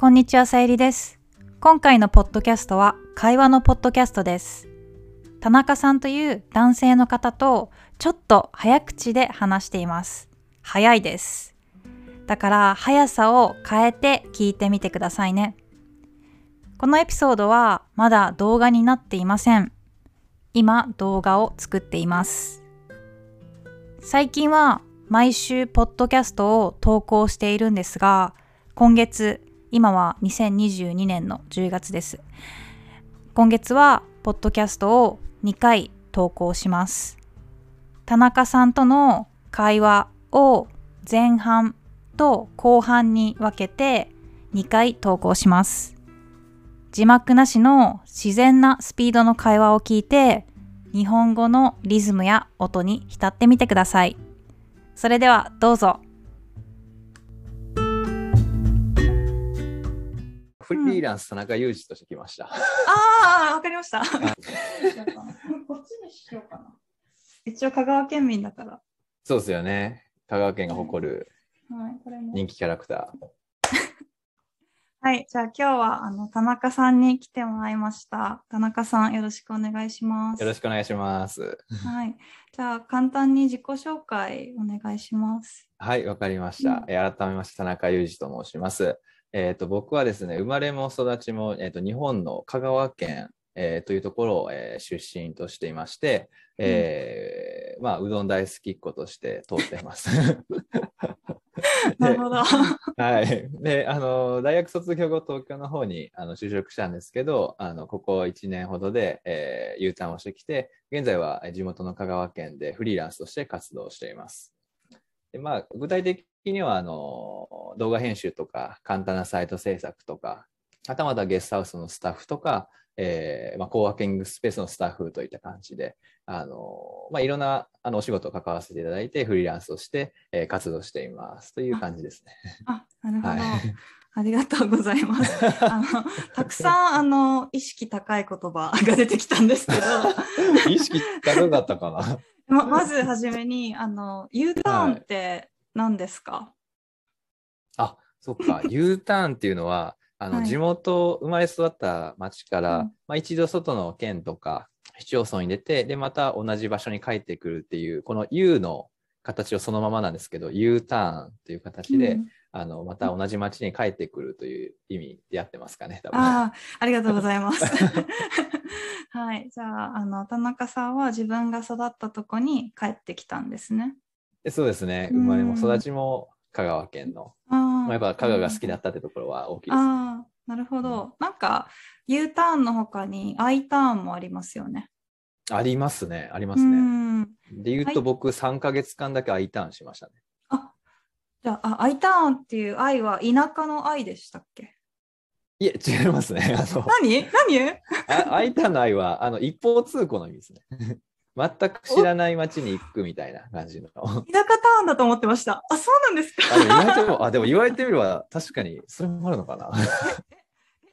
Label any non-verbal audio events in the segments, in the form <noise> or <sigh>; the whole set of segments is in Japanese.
こんにちは、さゆりです。今回のポッドキャストは会話のポッドキャストです。田中さんという男性の方とちょっと早口で話しています。早いです。だから速さを変えて聞いてみてくださいね。このエピソードはまだ動画になっていません。今動画を作っています。最近は毎週ポッドキャストを投稿しているんですが、今月、今は2022年の10月です。今月はポッドキャストを2回投稿します。田中さんとの会話を前半と後半に分けて2回投稿します。字幕なしの自然なスピードの会話を聞いて日本語のリズムや音に浸ってみてください。それではどうぞ。フリーランス田中裕二として来ました。ああ、わかりました。こっちにしようかな。一応香川県民だから。そうですよね。香川県が誇るはい、これも。人気キャラクター。<laughs> はい、じゃあ今日はあの田中さんに来てもらいました。田中さんよろしくお願いします。よろしくお願いします。はい、じゃあ簡単に自己紹介お願いします。はい、わかりました。えー改めまして田中裕二と申します。えっ、と、僕はですね、生まれも育ちも、えー、と日本の香川県、えーというところを、えー出身としていまして、えーまあ、うどん大好きっ子として通っています。<laughs> なるほど。はい。で、あの、大学卒業後、東京の方にあの就職したんですけど、あの、ここ1年ほどで、えー U ターンをしてきて、現在はえー地元の香川県でフリーランスとして活動しています。でまあ、具体的には、あの、動画編集とか、簡単なサイト制作とか、はたまたゲストハウスのスタッフとか、えーまあ、コーワーキングスペースのスタッフといった感じで、あのまあ、いろんなあのお仕事を関わらせていただいて、フリーランスとして、えー活動していますという感じですね。あ、なるほど。はいありがとうございます。あの <laughs> たくさんあの意識高い言葉が出てきたんですけど、<laughs> 意識高かったかな <laughs> ままずはじめにあの U ターンって何ですか、あ、そっか。<laughs> U ターンっていうのは、あの、はい地元、生まれ育った町から、うんまあ、一度外の県とか市町村に出て、で、また同じ場所に帰ってくるっていう、この U の形をそのままなんですけど、U ターンっていう形で、うんあの、また同じ町に帰ってくるという意味でやってますかね、多分。ああ、<laughs> ありがとうございます。はい、じゃあ、あの田中さんは自分が育ったとこに帰ってきたんですね。でそうですね。うん生まれも育ちも香川県の。あーまあ、やっぱ香川が好きだったってところは大きいです。ああ、なるほど。なんか U ターンの他に I ターンもありますよね。ありますね。ありまうすね。ん。で言うと僕3ヶ月間だけ I ターンしましたね。あ、じゃあ、あ I ターンっていう愛は田舎の愛でしたっけ？いえ、違いますね。あの、何？何？あ I ターンの愛は、あの、一方通行の意味ですね。全く知らない街に行くみたいな感じの。あ田舎ターンだと思ってました。あ、そうなんですか？でもあ、でも言われてみれば、確かに、それもあるのかな。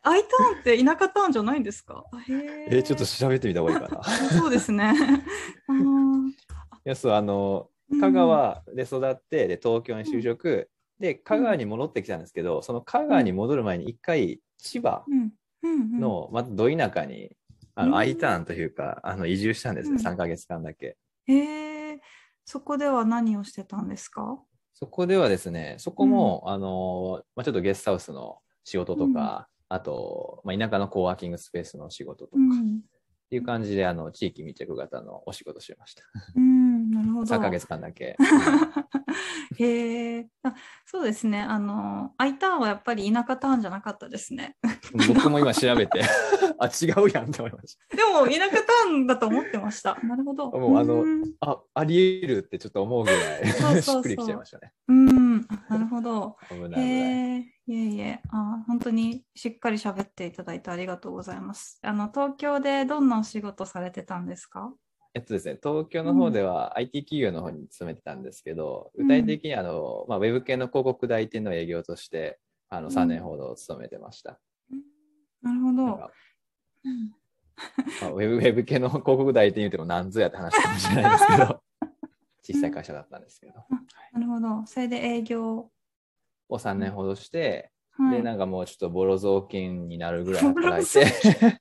I ターンって田舎ターンじゃないんですか？あへーえ、ちょっと調べてみた方がいいかな。いあそうですね。<laughs> あーや、そう、あの、うん香川で育って、で、東京に就職、で、香川に戻ってきたんですけど、その香川に戻る前に一回、千葉うんうんうん、の、またど田舎に、あの、うん。I ターンというか、あの、移住したんですね、うん。3ヶ月間だけ。へえ、そこでは何をしてたんですか？そこではですね、そこも、あの、まあ、ちょっとゲストハウスの仕事とか、あと、まあ、田舎のコーワーキングスペースの仕事とか、っうん、ていう感じで、あの、地域密着型のお仕事してました。うん、なるほど。3ヶ月間だけ。<laughs> へえ、あそうですね。あの、I ターンはやっぱり田舎ターンじゃなかったですね。<laughs> 僕も今調べて、<laughs> あ、違うやんって思いましでも、田舎ターンだと思ってました。なるほど。もうあの。あ、あり得るってちょっと思うぐらい、しっくりきちゃいましたね。うん、あなるほど。危ないへ。え、いえいえ、あ、本当にしっかり喋っていただいてありがとうございます。あの、東京でどんなお仕事されてたんですか？えっとですね、東京の方では IT 企業の方に勤めてたんですけど、うん。具体的にあの、まあ、ウェブ系の広告代理店の営業として、あのうん。3年ほど勤めてました。なるほど。まあ、ウェブウェブ系の広告代理店言うても何ぞやって話かもしれないですけど、<laughs> 小さい会社だったんですけど、なるほど。それで営業。を3年ほどして、はい。で、なんかもうちょっとボロ雑巾になるぐらい働いて、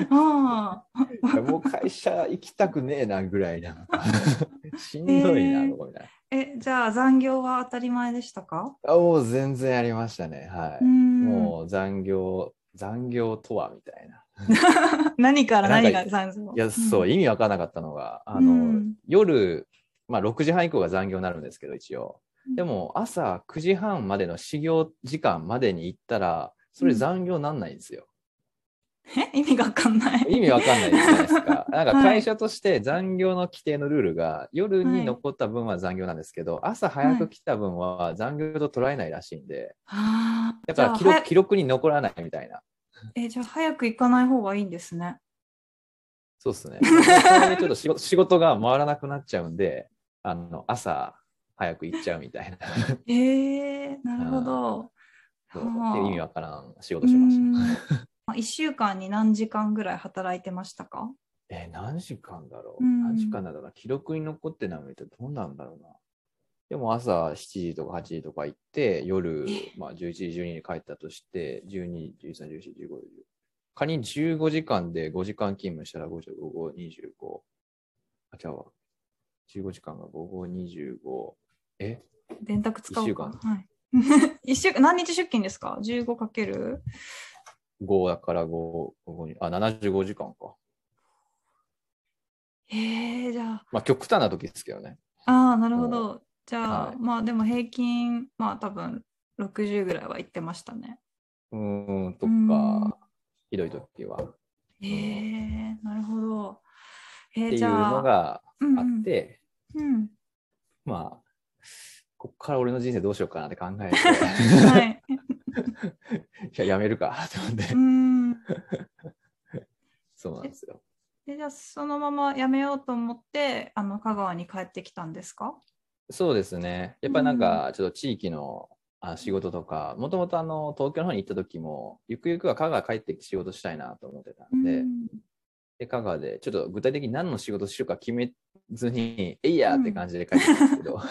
<laughs> もう会社行きたくねえなぐらいな <laughs> しんどいな、えーみたいな。え、じゃあ残業は当たり前でしたか？あもう全然ありましたね。はい。うん。もう残業、残業とはみたいな。<laughs> 何から何が残業？いや、そう、ん意味わからなかったのが、あの、うん夜、まあ6時半以降が残業になるんですけど、一応。でも朝9時半までの始業時間までに行ったら、それ残業なんないんですよ。え <laughs> 意味がわかんない。意味わかんないじゃないですか。<laughs> なんかはい会社として残業の規定のルールが、夜に残った分は残業なんですけど、朝早く来た分は残業と捉えないらしいんで、ああ。だから記録記録に残らないみたいな。え、じゃあ早く行かない方がいいんですね。そうですね。ちょっと仕事 <laughs> 仕事が回らなくなっちゃうんで、あの朝早く行っちゃうみたいな。ええなるほど。そうはあっていう意味わからん仕事しました。た。1週間に何時間ぐらい働いてましたか？え、何時間だろう、うん何時間だろうな？記録に残ってないのってどうなんだろうな？でも朝7時とか8時とか行って、夜、まあ、11時、12時に帰ったとして、12、13、14、15、15。仮に15時間で5時間勤務したら5、5、5、25。あ、違うわ。15時間が5、5、25。え？電卓使おうか。一週はい。<laughs> 一週間、何日出勤ですか ?15 かける？?5 だから5、5に、あ、75時間か。ええじゃあ、まあ、極端な時ですけどね。ああ、なるほど。じゃあ、はいまあでも平均、まあ多分60ぐらいは行ってましたね。うーん、とうんか、ひどい時は。ええなるほど。えー、っていうじゃあ、のがうんあって、うん。まあ、こっから俺の人生どうしようかなって考えて、<laughs> はい。いや、やめるかって思ってう、ん。<laughs> そうなんですよ。でじゃあそのまま辞めようと思ってあの香川に帰ってきたんですか？そうですね。やっぱりなんか、ちょっと地域のあ仕事とか、もともとあの、東京の方に行った時も、ゆくゆくは香川帰って仕事したいなと思ってたんで、うんで、香川で、ちょっと具体的に何の仕事しようか決めずに、えいやーって感じで帰ってきたんですけど、<laughs> あ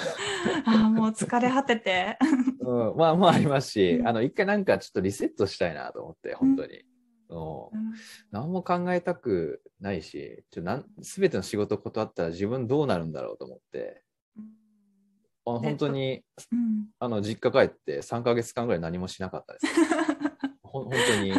ーもう疲れ果てて。<laughs> うん、まあまあありますし、うん。あの、一回なんかちょっとリセットしたいなと思って、本当に。うん。うん。何も考えたくないし、ちょなん全ての仕事断ったら自分どうなるんだろうと思って、あ本当にうん。あの実家帰って3ヶ月間ぐらい何もしなかったです。ほん本当に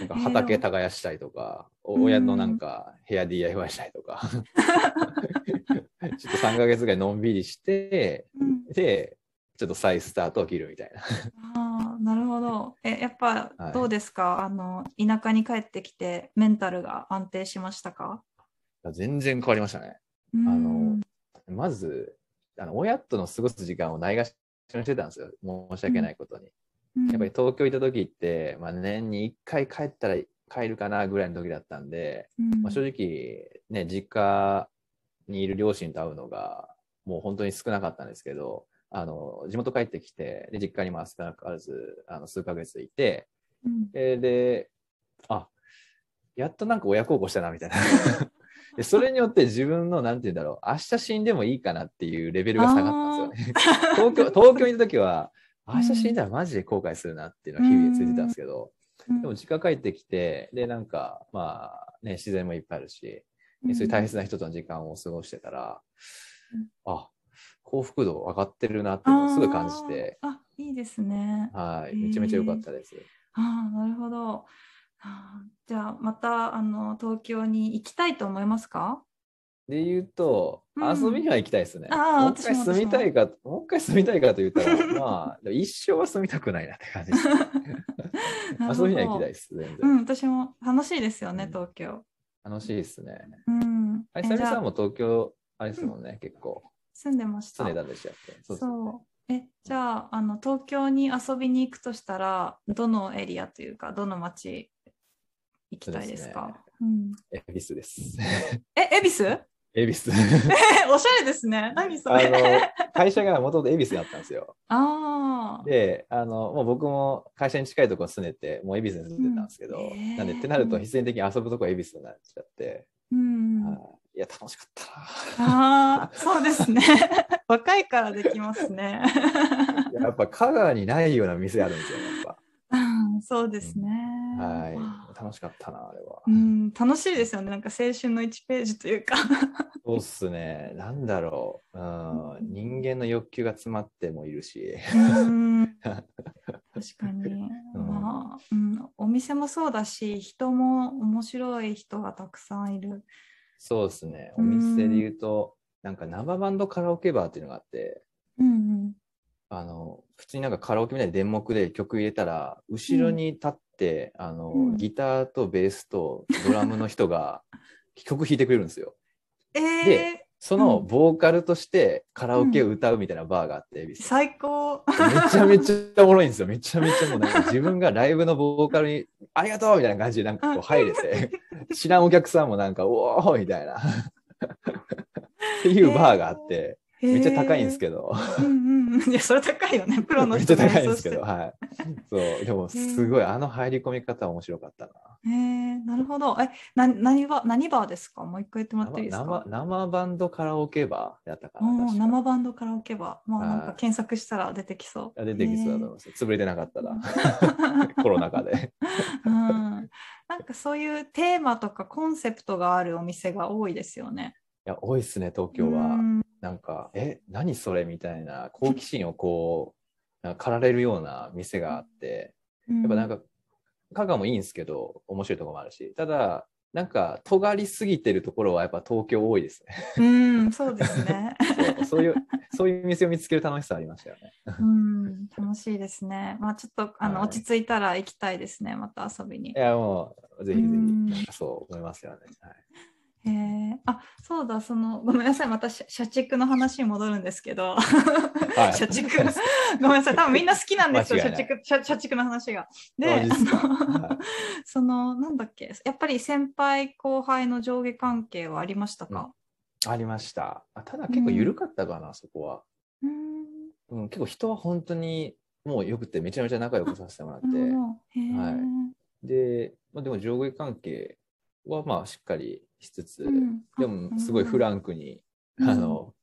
なんか畑耕したりとか、お親のなんか部屋 DIY したりとか、<laughs> <laughs> ちょっと3ヶ月ぐらいのんびりして、うんで、ちょっと再スタートを切るみたいな。あーなるほど。えやっぱはいどうですか、あの田舎に帰ってきてメンタルが安定しましたか？全然変わりましたね。あのまず、あの親との過ごす時間をないがしろにしてたんですよ。申し訳ないことに。やっぱり東京行った時って、まあ、年に1回帰ったら帰るかなぐらいの時だったんで、まあ、正直、ね、実家にいる両親と会うのがもう本当に少なかったんですけど、あの地元帰ってきて、で実家にも少なからずあの数ヶ月いて、うんでで、あやっとなんか親孝行したなみたいな。<laughs> でそれによって自分の、なんて言うんだろう、明日死んでもいいかなっていうレベルが下がったんですよね。<laughs> 東京東京にいた時は、明日死んだらマジで後悔するなっていうのは日々ついてたんですけど、うんでも実家帰ってきて、で、なんか、まあね、自然もいっぱいあるし、そういう大切な人との時間を過ごしてたら、うんあ、幸福度上がってるなっていうのをすごい感じて、あいいですね。はい、めちゃめちゃ良かったです。ああ、なるほど。じゃあ、またあの東京に行きたいと思いますか？で言うと、うん遊びには行きたいですね。あーもう一回住みたいか、もう一回住みたいかと言ったら、<laughs> まあ、一生は住みたくないなって感じです。<laughs> <laughs> 遊びには行きたいです、全然。うん、私も楽しいですよね、うん東京。楽しいですね。うん。あれ、えじゃあさんも東京、あれですもんね、結構。住んでました。住んでたんでしたっけ？そうですそう。え、じゃあ、あの東京に遊びに行くとしたら、どのエリアというか、どの町行きたいですか？うん、恵比寿です。え、恵比寿？恵比寿。えおしゃれですね。何そあれ。の、会社がもともと恵比寿だったんですよ。あーで、あの、もう僕も会社に近いところに住んでて、もう恵比寿に住んでたんですけど、うんなんでってなると必然的に遊ぶとこは恵比寿になっちゃって、うん。はいいや、楽しかったな。ああ、そうですね。<laughs> 若いからできますね。やっぱ香川にないような店あるんですよ、やっぱ。<laughs> そうですね。はい。楽しかったな、あれは。うん、楽しいですよね。なんか青春の1ページというか。そうっすね。なんだろう。うん、人間の欲求が詰まってもいるし。うん確かに、<laughs> うんまあ、うん、お店もそうだし人も面白い人がたくさんいる。そうですね。おうん店で言うと、なんか生バンドカラオケバーっていうのがあって、うんあの、普通になんかカラオケみたいな電目で曲入れたら、後ろに立って、あの、うんギターとベースとドラムの人が <laughs> 曲弾いてくれるんですよ。うん、えでそのうんボーカルとしてカラオケを歌うみたいなバーがあって、恵比ー、寿最高。めちゃめちゃおもろいんですよ。めちゃめちゃもうなんか自分がライブのボーカルにありがとうみたいな感じでなんかこう入れて、<laughs> 知らんお客さんもなんかおーみたいな。<laughs> っていうバーがあって、めっちゃ高いんですけど、ど。うんうんうん。<laughs> いや、それ高いよね。<laughs> プロのめっちゃ人が高いんですけど、はい。そう、でもすごいあの入り込み方面白かったな。へえなるほど。え、な何バ何バーですか？もう一回言ってもらっていいです生か生バンドカラオケバーだったかな。か生バンドカラオケバー。まあなんかはい検索したら出てきそう。あ出てきそうだと思います。潰れてなかったら、<laughs> コロナ禍で。うん、なんかそういうテーマとかコンセプトがあるお店が多いですよね。いや、多いっすね、東京は。うんなんか、え、何それ？みたいな好奇心をこう、なんか駆られるような店があって、やっぱなんか、香川もいいんですけど、面白いところもあるし、ただ、なんか、尖りすぎてるところはやっぱ東京多いですね。うん、そうですね。<laughs> そうそういう、そういう店を見つける楽しさありましたよね。うん、楽しいですね。まあちょっとあの、はい落ち着いたら行きたいですね。また遊びにい。や、もう、ぜひぜひ、そう思いますよね。はいへえあそうだそのごめんなさい。また社社畜の話に戻るんですけど、はい。社畜。ごめんなさい。多分みんな好きなんですよ。社畜社社畜の話が。であのはい。<laughs> そのなんだっけ。やっぱり先輩後輩の上下関係はありましたか、ありました。あただ結構緩かったかな、そこは。うん、うん、結構人は本当にもうよくてめちゃめちゃ仲良くさせてもらって。はで、まあ、でも上下関係はまあしっかりしつつ、うん。でもすごいフランクに、うん。あの、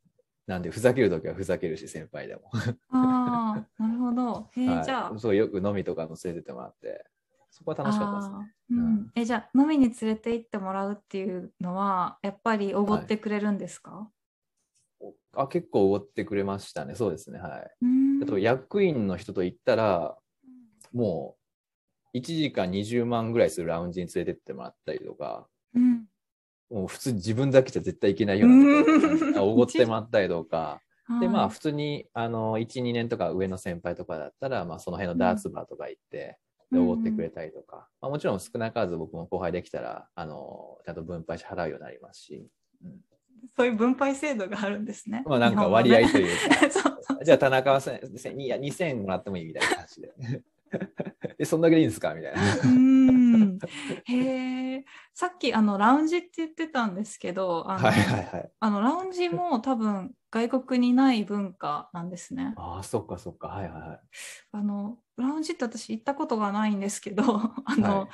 なんでふざけるときはふざけるし、先輩でも。ああなるほど。へえ、はい。じゃあ。そうよく飲みとかも連れてってもらって、そこは楽しかったですね。うん、えじゃあ飲みに連れて行ってもらうっていうのはやっぱりおごってくれるんですか、あ結構おごってくれましたね、そうですね。はい。うん。あと役員の人と行ったら、もう1時間20万ぐらいするラウンジに連れてってもらったりとか、うん。もう普通自分だけじゃ絶対行けないようなおご <laughs> ってもらったりとか、でまあはい。普通にあの12年とか上の先輩とかだったら、まあ、その辺のダーツバーとか行って、でおごってくれたりとか、まあ、もちろん少なからず僕も後輩できたらあのちゃんと分配して払うようになりますし、そういう分配制度があるんですね。まあなんか割合とういうか、<laughs> そうそうじゃあ田中はせせいや2000円もらってもいいみたいな感じで。<laughs> え、そんだけでいいんですか？みたいな。うんへえさっきあのラウンジって言ってたんですけどあの,、はいはいはい。あのラウンジも多分外国にない文化なんですね。ああ、そっかそっか。はいはいはい。あのラウンジって私行ったことがないんですけど <laughs> あの、はい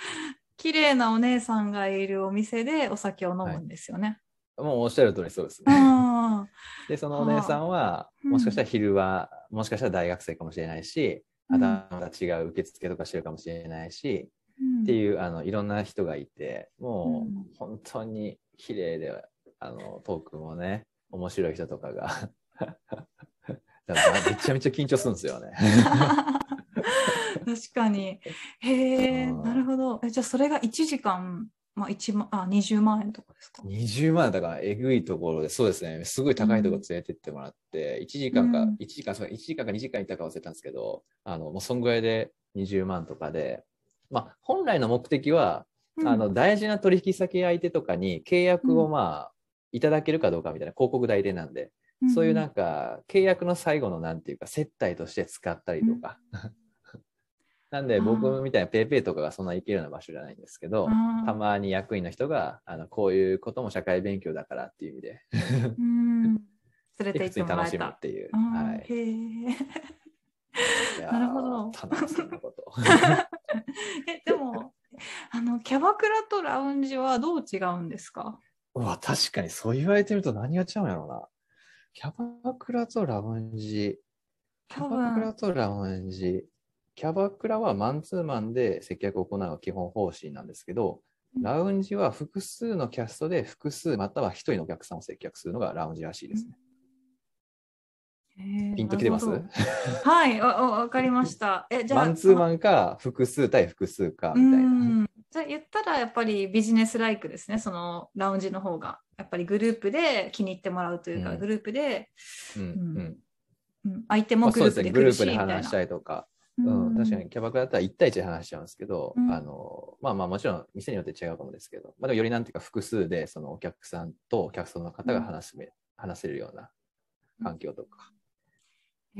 綺麗なお姉さんがいるお店でお酒を飲むんですよね。もうおっしゃる通りそうですね。あで、そのお姉さんは、うんもしかしたら昼は、もしかしたら大学生かもしれないし、うんあとはまた違う受付とかしてるかもしれないし、ーっていうあのいろんな人がいて、もうんう本当に綺麗で、あのトークもね、面白い人とかが。<laughs> だからめちゃめちゃ緊張するんですよね。<laughs> 確かに。へえ、うんなるほど。えじゃあそれが1時間、まあ、1万あ20万円とかですか？20万だからえぐいところで、そうですね、すごい高いところ連れてってもらって、1時間か、うん。1時間、そう1時間か2時間いたか忘れたんですけど、あの、もうそんぐらいで20万とかで、まあ、本来の目的は、うん。あの、大事な取引先相手とかに契約をまあ、いただけるかどうかみたいな広告代理店なんで、そういうなんか、契約の最後のなんていうか、接待として使ったりとか。なんで、僕みたいなペイペイとかがそんな行けるような場所じゃないんですけど、たまに役員の人が、あの、こういうことも社会勉強だからっていう意味で、うん <laughs> 連れて行ってもらえ。楽しむったていう。はい。へえ。なるほど田中さんのこと。<laughs> えでもあのキャバクラとラウンジはどう違うんですか？うわ、確かにそう言われてみると何が違うんやろうな。キャバクラとラウンジ。キャ多バクラ分とラウンジ。キャバクラはマンツーマンで接客を行うのが基本方針なんですけど、ラウンジは複数のキャストで複数または一人のお客さんを接客するのがラウンジらしいですね。ピンときてます？はい、わかりました。<laughs> え、じゃあ、マンツーマンか複数対複数かみたいな。じゃあ言ったらやっぱりビジネスライクですね、そのラウンジの方が。やっぱりグループで気に入ってもらうというか、うん、グループで、うんうん。うん、相手もグループで、まあ、グループで話したいとか。うん、確かにキャバクラだったら1対1で話しちゃうんですけど、うん、あのまあまあもちろん店によって違うかもですけど、まあ、でもよりなんていうか複数でそのお客さんとお客さんの方が話す、うん、話せるような環境とか。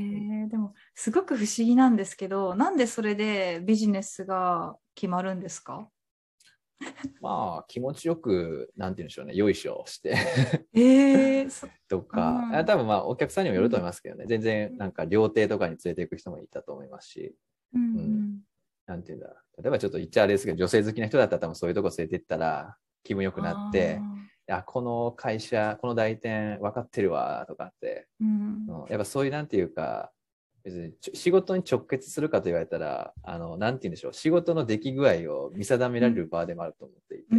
えー、でもすごく不思議なんですけどなんでそれでビジネスが決まるんですか？<laughs> まあ、気持ちよく、なんて言うんでしょうね、よいしょしてえー、<laughs> とか、うん、多分まあ、お客さんにもよると思いますけどね、全然、なんか、料亭とかに連れていく人もいたと思いますし、うん、うん、なんて言うんだ、例えばちょっと言っちゃあれですけど、女性好きな人だったら多分そういうとこ連れて行ったら、気分よくなって、いや、この会社、この代店分かってるわ、とかって、うん、やっぱそういう、なんていうか、別に仕事に直結するかと言われたら、あの、なんて言うんでしょう、仕事の出来具合を見定められる場でもあると思っていて。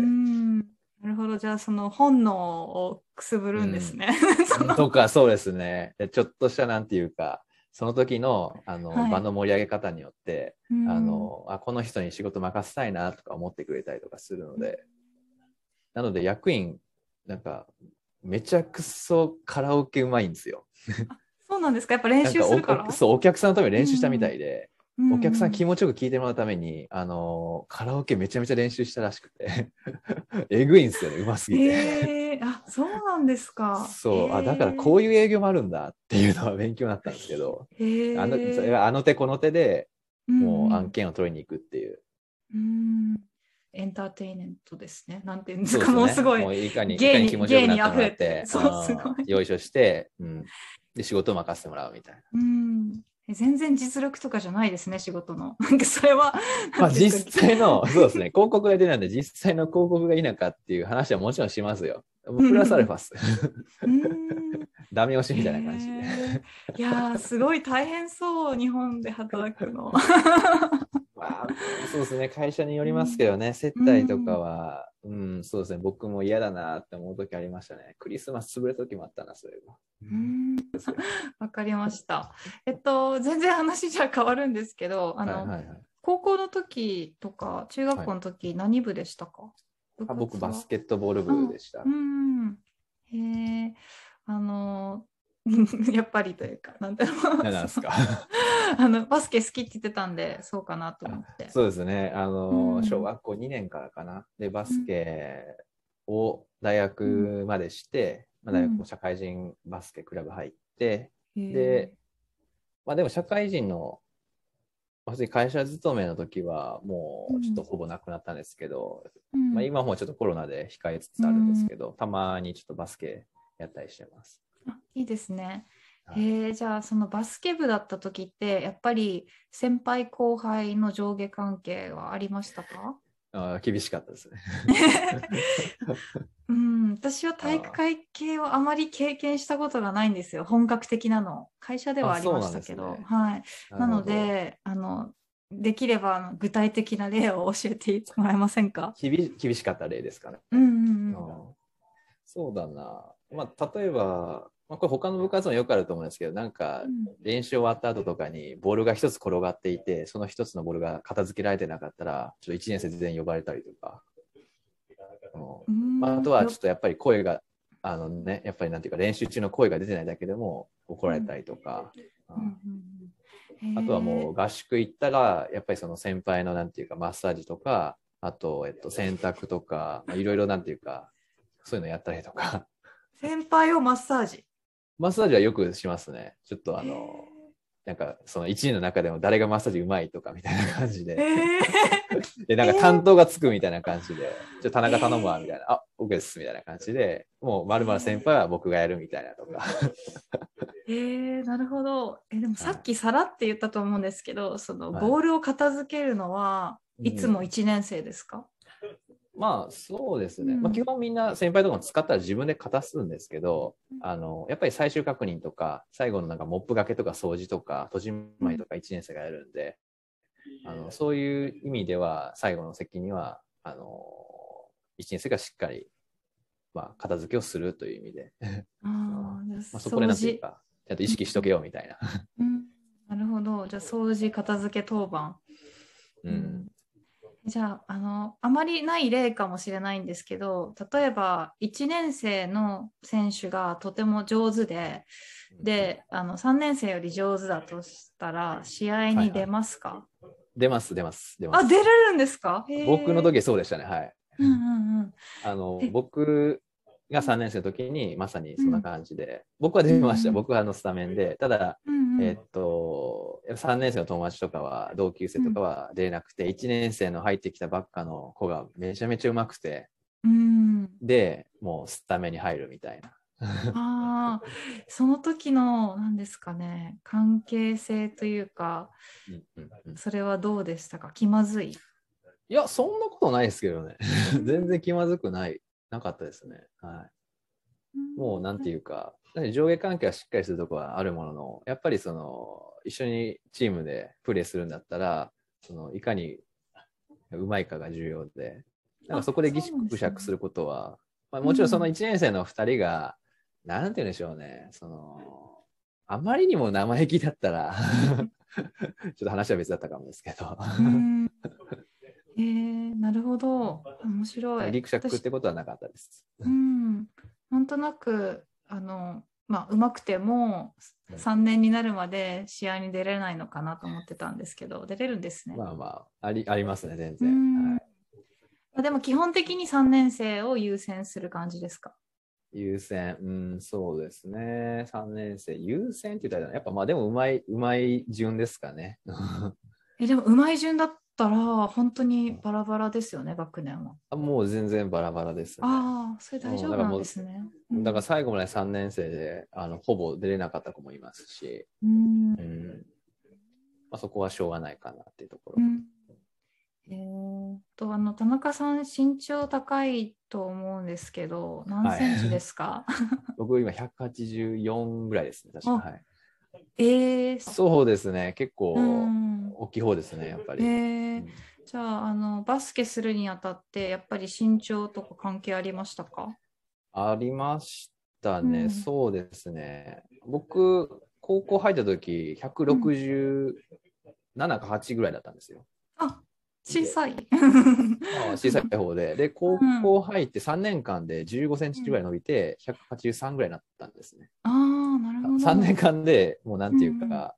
なるほど、じゃあその本能をくすぶるんですね。うん、<laughs> とか、そうですね。ちょっとしたなんていうか、その時のあの、はい、場の盛り上げ方によって、あのあこの人に仕事任せたいなとか思ってくれたりとかするので、なので役員、なんか、めちゃくそカラオケうまいんですよ。<laughs> そうなんですか？やっぱ練習するから？そう、お客さんのために練習したみたいで、うん、お客さん気持ちよく聞いてもらうために、あのカラオケめちゃめちゃ練習したらしくて。<laughs> えぐいんですよね、うますぎて。えー、あ、そうなんですか？そう、あ、だからこういう営業もあるんだっていうのは勉強になったんですけど、あのあの手この手でもう案件を取りに行くっていう。うんエンターテインメントですね。なんていうんですか、すね、もうすごい。もういかに、いかに気持ちよくなってそうすごい。よいしょして、うん、で仕事を任せてもらうみたいな。うん全然実力とかじゃないですね、仕事の。なんかそれは。まあ実際の、そうですね、広告が出ないんで、実際の広告がいいのかっていう話はもちろんしますよ。プラスアルファス。<laughs> ダメ押しみたいな感じで。いやすごい大変そう、日本で働くの。まあ、そうですね、会社によりますけどね、接待とかは、うん、うん、そうですね、僕も嫌だなって思う時ありましたね。クリスマス潰れた時もあったな、そういえば。わかりました。えっと、全然話じゃ変わるんですけど、あの、はいはいはい、高校の時とか、中学校の時、何部でしたか、はい、あ僕、バスケットボール部でした。うん、へえ、あの、<laughs> やっぱりというか、なんだろう。何ですか <laughs> あのバスケ好きって言ってたんで、そうかなと思って。そうですね。あの、うん、小学校2年からかな。で、バスケを大学までして、うん、まあ、大学も社会人バスケクラブ入って、うん、で、まあでも社会人の、会社勤めの時はもうちょっとほぼなくなったんですけど、まあ今もちょっとコロナで控えつつあるんですけど、たまにちょっとバスケやったりしてます。いいですね。えー、じゃあそのバスケ部だった時ってやっぱり先輩後輩の上下関係はありましたか？<laughs> あ厳しかったですね。<laughs> うん、私は体育会系をあまり経験したことがないんですよ。本格的なの。会社ではありましたけど、ね、はい。なのであのできれば具体的な例を教えてもらえませんか？厳しかった例ですかね、うんうんうん、そうだな。まあ、例えば、まあ、これ他の部活もよくあると思うんですけど、なんか練習終わった後とかにボールが一つ転がっていて、その一つのボールが片付けられてなかったら、ちょっと1年生全員呼ばれたりとか、うん。まあ、あとはちょっとやっぱり声が、あのね、やっぱりなんていうか練習中の声が出てないだけでも怒られたりとか、あとはもう合宿行ったら、やっぱりその先輩のなんていうかマッサージとか、あと、えっと、洗濯とか、いろいろなんていうか、そういうのやったりとか、先輩をマッサージ？マッサージはよくしますね。ちょっとあの、なんかその1年の中でも誰がマッサージうまいとかみたいな感じで。で、なんか担当がつくみたいな感じで、じゃ田中頼むわみたいな、あ、僕ですみたいな感じで、もうまるまる先輩は僕がやるみたいなとか。えー、なるほど。えでもさっきさらって言ったと思うんですけど、そのボールを片付けるのはいつも1年生ですか、うんまあそうですね、うん、まあ、基本みんな先輩とかも使ったら自分で片すんですけど、あのやっぱり最終確認とか最後のなんかモップがけとか掃除とか戸締まりとか1年生がやるんで、あのそういう意味では最後の席にはあの1年生がしっかり、まあ、片付けをするという意味で、あ <laughs> まーあ、そこでなんていうかちゃんと意識しとけよみたいな。うん、なるほど。じゃあ掃除片付け当番。うんじゃああのあまりない例かもしれないんですけど例えば1年生の選手がとても上手でであの3年生より上手だとしたら試合に出ますか、出ます出ます出ます。あ出れるんですか？僕の時そうでしたね。はい。うんうんうん。<laughs> あのえ。僕が3年生の時にまさにそんな感じで、僕は出ました、うん。僕はあのスタメンで。ただ、うんうん。えっと3年生の友達とかは同級生とかは出れなくて、1年生の入ってきたばっかの子がめちゃめちゃうまくて。うん。でもうスタメンに入るみたいな。ああその時の何ですかね関係性というかうんうんうん。それはどうでしたか？気まずい？いやそんなことないですけどね。<laughs> 全然気まずくない。なかったですね。はい。もうなんていうか、上下関係はしっかりするところはあるものの、やっぱりその一緒にチームでプレーするんだったら、そのいかにうまいかが重要で、なんかそこでぎしくしゃくすることは、まあ、もちろんその1年生の2人が、なんて言うんでしょうね、そのあまりにも生意気だったら、<laughs> ちょっと話は別だったかもですけど、うん。えー、なるほど。面白い <laughs> ぎくしゃくってことはなかったです。うん、なんとなくあのまあ上手くてもうん3年になるまで試合に出れないのかなと思ってたんですけど出れるんですね。まあまあ、ありありますね、全う然。んはいでも基本的に3年生を優先する感じですか？優先、うん、そうですね。3年生、優先って言ったら、やっぱまあでもうまい、うまい順ですかね。<laughs> えでも上手い順だったら本当にバラバラですよね学年は。あもう全然バラバラです、ね。ああそれ大丈夫なんですね。うんだから最後まで3年生で、あのほぼ出れなかった子もいますし、うんうんまあ、そこはしょうがないかなっていうところ。うんえー、とあの田中さん身長高いと思うんですけど何センチですか、<laughs> 僕今184ぐらいですね、確か。あはい、えー、そうですね、結構うん大きい方ですね、やっぱり。えうーんじゃああのバスケするにあたってやっぱり身長とか関係ありましたか？ありましたね、うんそうですね。僕、高校入った時167か8ぐらいだったんですよ。あ小さい。まあ小さい方で。で、<laughs> 高校入って3年間で15センチぐらい伸びて、183ぐらいになったんですね。あ。3年間でもうなんていうか、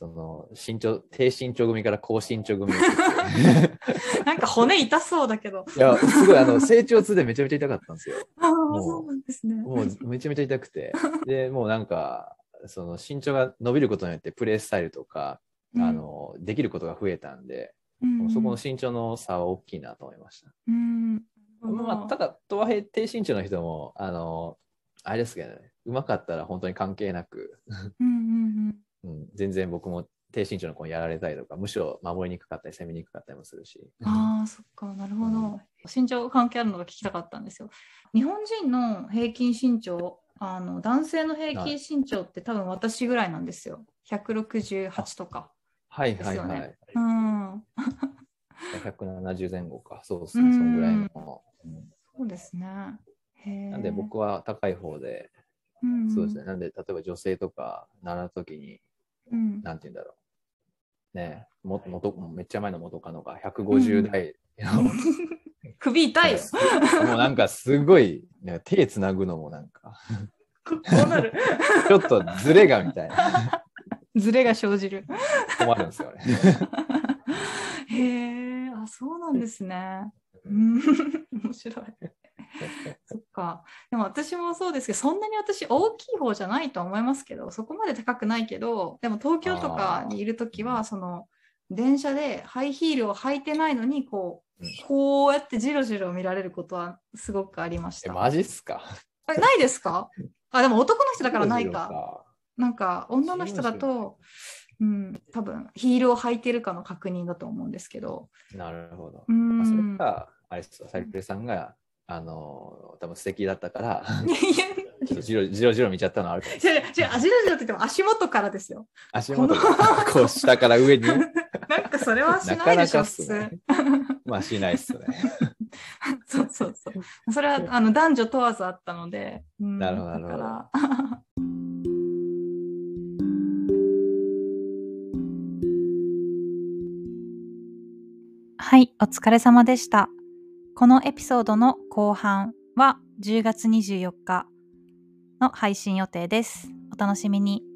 その身長、低身長組から高身長組に <laughs> なんか骨痛そうだけど。いや、すごいあの成長痛でめちゃめちゃ痛かったんですよ。あそうなんですね。もうめちゃめちゃ痛くて。で、もうなんか、その身長が伸びることによってプレースタイルとか、うんあの、できることが増えたんで、うんそこの身長の差は大きいなと思いました。うんまあ、ただ、とはいえ低身長の人も、あの、あれですけどね、うまかったら本当に関係なく、うんうんうん、全然僕も低身長の子にやられたりとか、むしろ守りにくかったり、攻めにくかったりもするし。うん、ああそっかなるほど。身長関係あるのが聞きたかったんですよ。日本人の平均身長あの男性の平均身長って多分私ぐらいなんですよ。168とか。はいはいはい。ねうん。<laughs> 170前後か。そうですね、そのぐらいの。うんそうですね。なんで僕は高い方で、うんうん、そうですね。なんで、例えば女性とか習うときに、うん。なんて言うんだろう。ねも元めっちゃ前の元カノが150代の、<laughs> 首痛いよ。もうなんかすごい、ね、手つなぐのもなんか、こうなる。<laughs> ちょっとズレがみたいな、<laughs> ズレが生じる。困るんですよね。へえ、あ、そうなんですね。うん、面白い。<laughs> そっか。でも私もそうですけど、そんなに私大きい方じゃないとは思いますけど、そこまで高くないけど、でも東京とかにいるときは、その電車でハイヒールを履いてないのに、こううん、こうやってじろじろ見られることはすごくありましえ、た。マジっすか？あないですか？<laughs> あ、でも男の人だからないか。。なんか女の人だと、うん、多分ヒールを履いてるかの確認だと思うんですけど。なるほど。うまあ、それん。か、あれですよ、サイプレさんが、あの、多分素敵だったから、ちょっとじろじろじろ見ちゃったのはあるかもしれない。違う違う、味の白って言っても足元からですよ。足元がこう下から上に。<laughs> なんかそれはしなかないでしょ、なかっす普通。ね。まあしないっすね。<laughs> そうそうそう。それはあの男女問わずあったので。うんなるほどなるほどだから <laughs> はい、お疲れ様でした。このエピソードの後半は10月24日の配信予定です。お楽しみに。